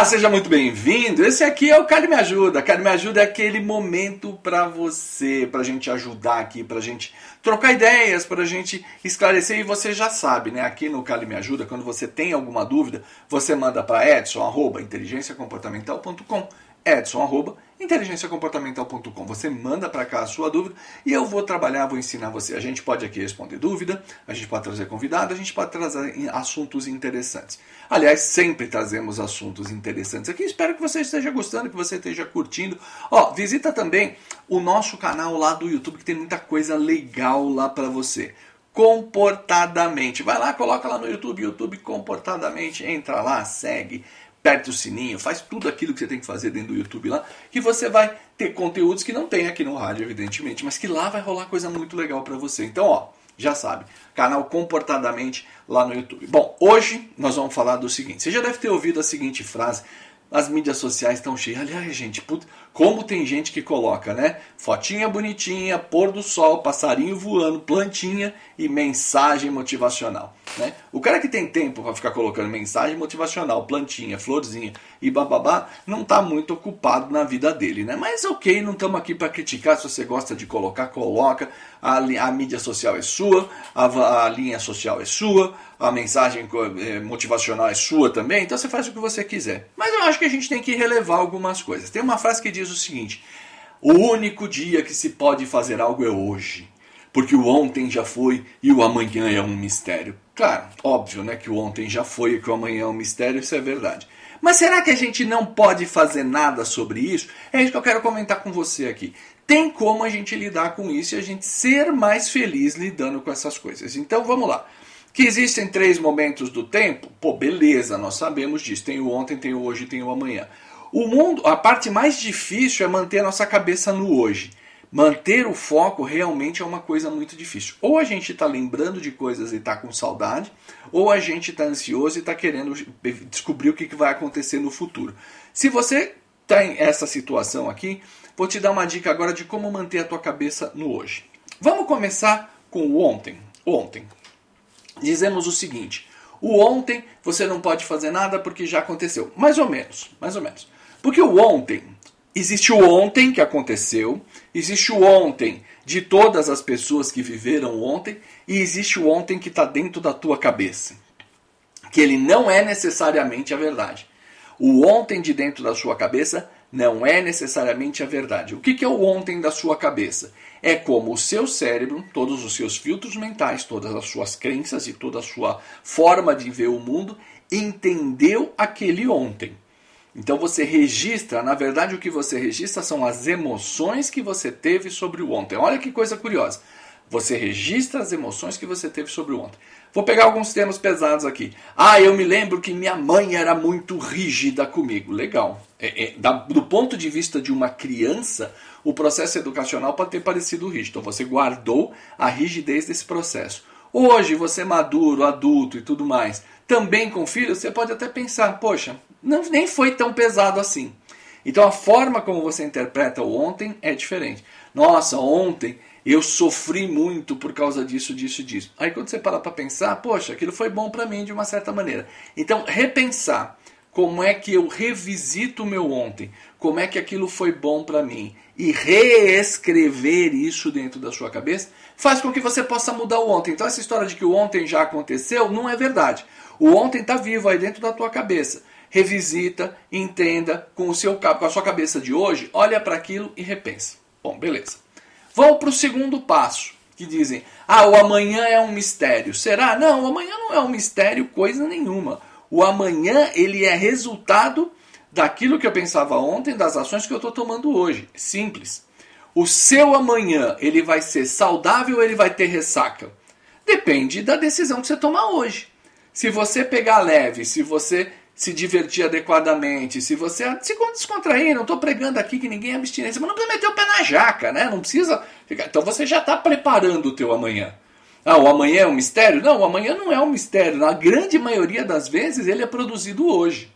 Olá, seja muito bem-vindo. Esse aqui é o Carly Me Ajuda. Carly Me Ajuda é aquele momento para você, pra gente ajudar aqui, pra gente trocar ideias, pra gente esclarecer. E você já sabe, né? Aqui no Carly Me Ajuda, quando você tem alguma dúvida, você manda para edson@inteligenciacomportamental.com edson arroba inteligenciacomportamental.com. Você manda para cá a sua dúvida e eu vou trabalhar, vou ensinar você. A gente pode aqui responder dúvida, a gente pode trazer convidado, a gente pode trazer assuntos interessantes. Aliás, sempre trazemos assuntos interessantes aqui. Espero que você esteja gostando, que você esteja curtindo. Ó, visita também o nosso canal lá do YouTube que tem muita coisa legal lá para você comportadamente. Vai lá, coloca lá no YouTube, YouTube comportadamente, entra lá, segue, aperte o sininho, faz tudo aquilo que você tem que fazer dentro do YouTube lá, que você vai ter conteúdos que não tem aqui no rádio, evidentemente, mas que lá vai rolar coisa muito legal para você. Então, ó, já sabe, canal Comportadamente lá no YouTube. Bom, hoje nós vamos falar do seguinte. Você já deve ter ouvido a seguinte frase: as mídias sociais estão cheias. Aliás, gente, como tem gente que coloca, né? Fotinha bonitinha, pôr do sol, passarinho voando, plantinha e mensagem motivacional. Né? O cara que tem tempo para ficar colocando mensagem motivacional, plantinha, florzinha e bababá, não está muito ocupado na vida dele, né? Mas ok, não estamos aqui para criticar. Se você gosta de colocar, coloca. A, a mídia social é sua, a, a, linha social é sua, a mensagem eh, motivacional é sua também. Então você faz o que você quiser. Mas eu acho que a gente tem que relevar algumas coisas. Tem uma frase que diz o seguinte: o único dia que se pode fazer algo é hoje porque o ontem já foi e o amanhã é um mistério. Claro, óbvio, né, que o ontem já foi e que o amanhã é um mistério, isso é verdade. Mas será que a gente não pode fazer nada sobre isso? É isso que eu quero comentar com você aqui. Tem como a gente lidar com isso e a gente ser mais feliz lidando com essas coisas. Então vamos lá. Que existem três momentos do tempo? Pô, beleza, nós sabemos disso. Tem o ontem, tem o hoje, tem o amanhã. O mundo, a parte mais difícil é manter a nossa cabeça no hoje manter o foco realmente é uma coisa muito difícil. Ou a gente está lembrando de coisas e está com saudade, ou a gente está ansioso e está querendo descobrir o que, vai acontecer no futuro. Se você está em essa situação aqui, vou te dar uma dica agora de como manter a tua cabeça no hoje. Vamos começar com o ontem. Ontem. Dizemos o seguinte: o ontem você não pode fazer nada porque já aconteceu. Mais ou menos, mais ou menos. Porque o ontem Existe o ontem que aconteceu, existe o ontem de todas as pessoas que viveram ontem, e existe o ontem que está dentro da tua cabeça. Que ele não é necessariamente a verdade. O ontem de dentro da sua cabeça não é necessariamente a verdade. O que, é o ontem da sua cabeça? É como o seu cérebro, todos os seus filtros mentais, todas as suas crenças e toda a sua forma de ver o mundo entendeu aquele ontem. Então você registra, na verdade o que você registra são as emoções que você teve sobre o ontem. Olha que coisa curiosa. Você registra as emoções que você teve sobre ontem. Vou pegar alguns termos pesados aqui. Ah, eu me lembro que minha mãe era muito rígida comigo. Legal. É, é, da, do ponto de vista de uma criança, o processo educacional pode ter parecido rígido. Então você guardou a rigidez desse processo. Hoje, você maduro, adulto e tudo mais, também com filhos, você pode até pensar, poxa, não, nem foi tão pesado assim. Então a forma como você interpreta o ontem é diferente. Nossa, ontem eu sofri muito por causa disso, disso, disso. Aí quando você para para pensar, poxa, aquilo foi bom para mim de uma certa maneira. Então repensar como é que eu revisito o meu ontem, como é que aquilo foi bom para mim e reescrever isso dentro da sua cabeça faz com que você possa mudar o ontem. Então essa história de que o ontem já aconteceu não é verdade. O ontem está vivo aí dentro da tua cabeça revisita, entenda com o seu com a sua cabeça de hoje, olha para aquilo e repensa. Bom, beleza. Vamos para o segundo passo, que dizem: "Ah, o amanhã é um mistério". Será? Não, o amanhã não é um mistério coisa nenhuma. O amanhã ele é resultado daquilo que eu pensava ontem, das ações que eu estou tomando hoje. Simples. O seu amanhã ele vai ser saudável ou ele vai ter ressaca? Depende da decisão que você tomar hoje. Se você pegar leve, se você se divertir adequadamente, se você se descontrair, não estou pregando aqui que ninguém é abstinência, mas não precisa meter o pé na jaca, né? Não precisa ficar. Então você já está preparando o teu amanhã. Ah, o amanhã é um mistério? Não, o amanhã não é um mistério. Na grande maioria das vezes ele é produzido hoje.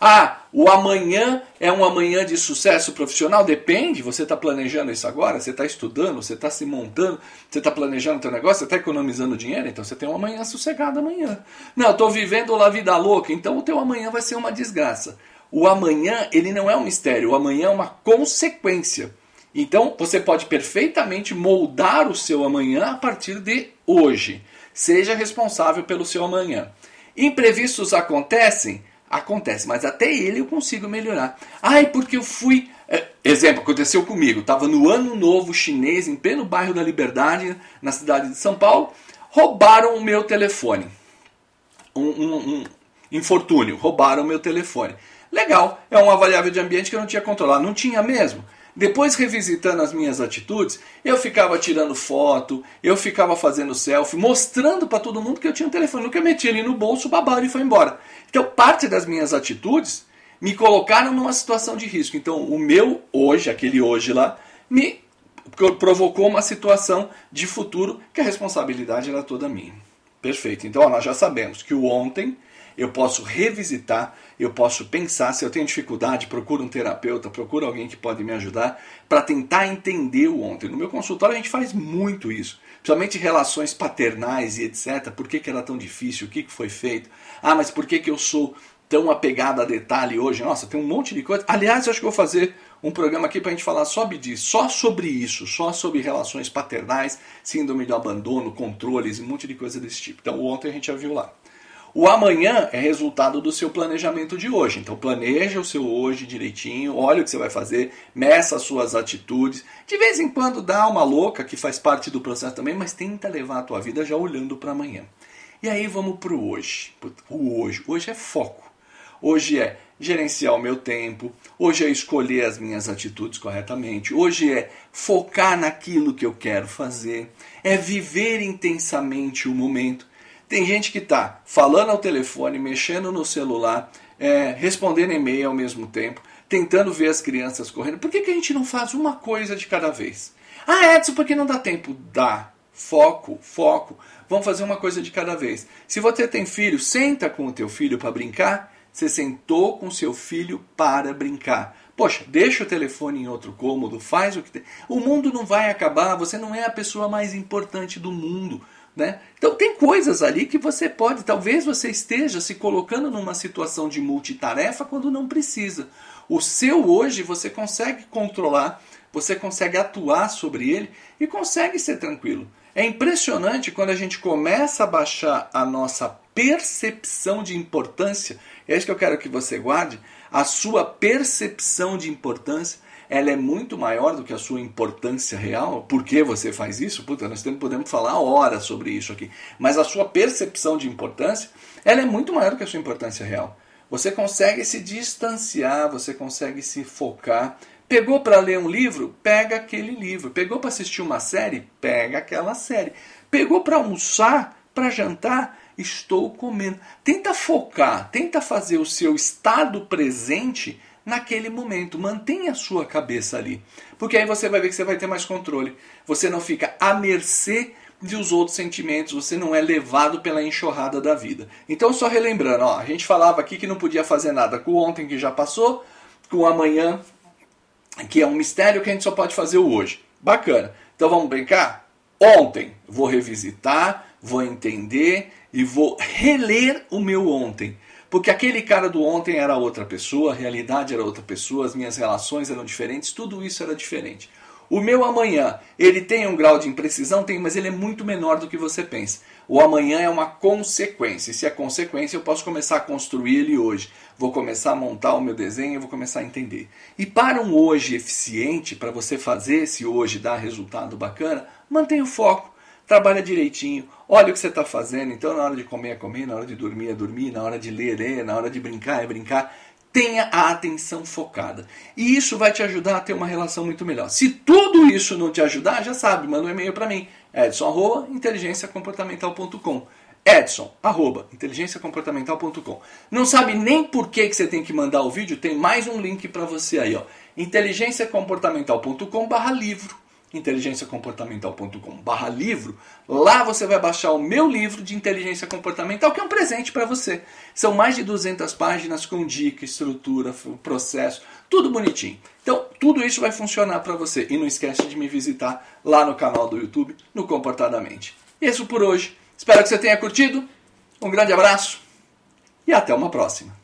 Ah, o amanhã é um amanhã de sucesso profissional? Depende. Você está planejando isso agora? Você está estudando? Você está se montando? Você está planejando o seu negócio? Você está economizando dinheiro? Então você tem um amanhã sossegado amanhã. Não, estou vivendo a vida louca. Então o teu amanhã vai ser uma desgraça. O amanhã, ele não é um mistério. O amanhã é uma consequência. Então você pode perfeitamente moldar o seu amanhã a partir de hoje. Seja responsável pelo seu amanhã. Imprevistos acontecem? Acontece, mas até ele eu consigo melhorar. Ai, porque eu fui. É, exemplo, aconteceu comigo. Estava no ano novo chinês, em pleno bairro da Liberdade, na cidade de São Paulo. Roubaram o meu telefone. Um, um, um infortúnio, roubaram o meu telefone. Legal, é um avaliável de ambiente que eu não tinha controlado. Não tinha mesmo. Depois, revisitando as minhas atitudes, eu ficava tirando foto, eu ficava fazendo selfie, mostrando para todo mundo que eu tinha um telefone. Nunca meti ele no bolso, babaram e foi embora. Então, parte das minhas atitudes me colocaram numa situação de risco. Então, o meu hoje, aquele hoje lá, me provocou uma situação de futuro que a responsabilidade era toda minha. Perfeito. Então, ó, nós já sabemos que o ontem eu posso revisitar, eu posso pensar, se eu tenho dificuldade, procuro um terapeuta, procuro alguém que pode me ajudar para tentar entender o ontem. No meu consultório a gente faz muito isso, principalmente relações paternais e etc. Por que, que era tão difícil? O que, que foi feito? Ah, mas por que, que eu sou tão apegado a detalhe hoje? Nossa, tem um monte de coisa. Aliás, eu acho que vou fazer um programa aqui para a gente falar só disso, só sobre isso, só sobre relações paternais, síndrome do abandono, controles, um monte de coisa desse tipo. Então, ontem a gente já viu lá. O amanhã é resultado do seu planejamento de hoje. Então planeja o seu hoje direitinho, olha o que você vai fazer, meça as suas atitudes. De vez em quando dá uma louca, que faz parte do processo também, mas tenta levar a tua vida já olhando para amanhã. E aí vamos para o hoje. O hoje. Hoje é foco. Hoje é gerenciar o meu tempo, hoje é escolher as minhas atitudes corretamente, hoje é focar naquilo que eu quero fazer, é viver intensamente o momento. Tem gente que está falando ao telefone, mexendo no celular, é, respondendo e-mail ao mesmo tempo, tentando ver as crianças correndo. Por que, que a gente não faz uma coisa de cada vez? Ah, Edson, porque não dá tempo? Dá. Foco, foco. Vamos fazer uma coisa de cada vez. Se você tem filho, senta com o teu filho para brincar. Você sentou com seu filho para brincar. Poxa, deixa o telefone em outro cômodo, faz o que tem. O mundo não vai acabar, você não é a pessoa mais importante do mundo. Né? Então tem coisas ali que você pode, talvez você esteja se colocando numa situação de multitarefa quando não precisa. O seu hoje você consegue controlar, você consegue atuar sobre ele e consegue ser tranquilo. É impressionante quando a gente começa a baixar a nossa percepção de importância, é isso que eu quero que você guarde, a sua percepção de importância ela é muito maior do que a sua importância real. Por que você faz isso? Puta, nós podemos falar horas sobre isso aqui. Mas a sua percepção de importância, ela é muito maior do que a sua importância real. Você consegue se distanciar, você consegue se focar. Pegou para ler um livro? Pega aquele livro. Pegou para assistir uma série? Pega aquela série. Pegou para almoçar, para jantar? Estou comendo. Tenta focar, tenta fazer o seu estado presente naquele momento. Mantenha a sua cabeça ali. Porque aí você vai ver que você vai ter mais controle. Você não fica à mercê dos outros sentimentos, você não é levado pela enxurrada da vida. Então, só relembrando, ó, a gente falava aqui que não podia fazer nada com o ontem que já passou, com amanhã, que é um mistério que a gente só pode fazer o hoje. Bacana. Então vamos brincar? Ontem vou revisitar, vou entender e vou reler o meu ontem. Porque aquele cara do ontem era outra pessoa, a realidade era outra pessoa, as minhas relações eram diferentes, tudo isso era diferente. O meu amanhã, ele tem um grau de imprecisão? Tem, mas ele é muito menor do que você pensa. O amanhã é uma consequência. E se é consequência, eu posso começar a construir ele hoje. Vou começar a montar o meu desenho, vou começar a entender. E para um hoje eficiente, para você fazer esse hoje dar resultado bacana, mantenha o foco trabalha direitinho, olha o que você está fazendo. Então, na hora de comer é comer, na hora de dormir é dormir, na hora de ler é na hora de brincar é brincar. Tenha a atenção focada. E isso vai te ajudar a ter uma relação muito melhor. Se tudo isso não te ajudar, já sabe, manda um e-mail para mim, edson.inteligenciacomportamental.com Edson, arroba, inteligenciacomportamental.com. Não sabe nem por que, que você tem que mandar o vídeo? Tem mais um link para você aí, ó. inteligenciacomportamental.com barra livro inteligenciacomportamental.com/barra livro. Lá você vai baixar o meu livro de inteligência comportamental, que é um presente para você. São mais de 200 páginas com dica, estrutura, processo, tudo bonitinho. Então, tudo isso vai funcionar para você. E não esquece de me visitar lá no canal do YouTube, no Comportadamente. Isso por hoje. Espero que você tenha curtido. Um grande abraço e até uma próxima.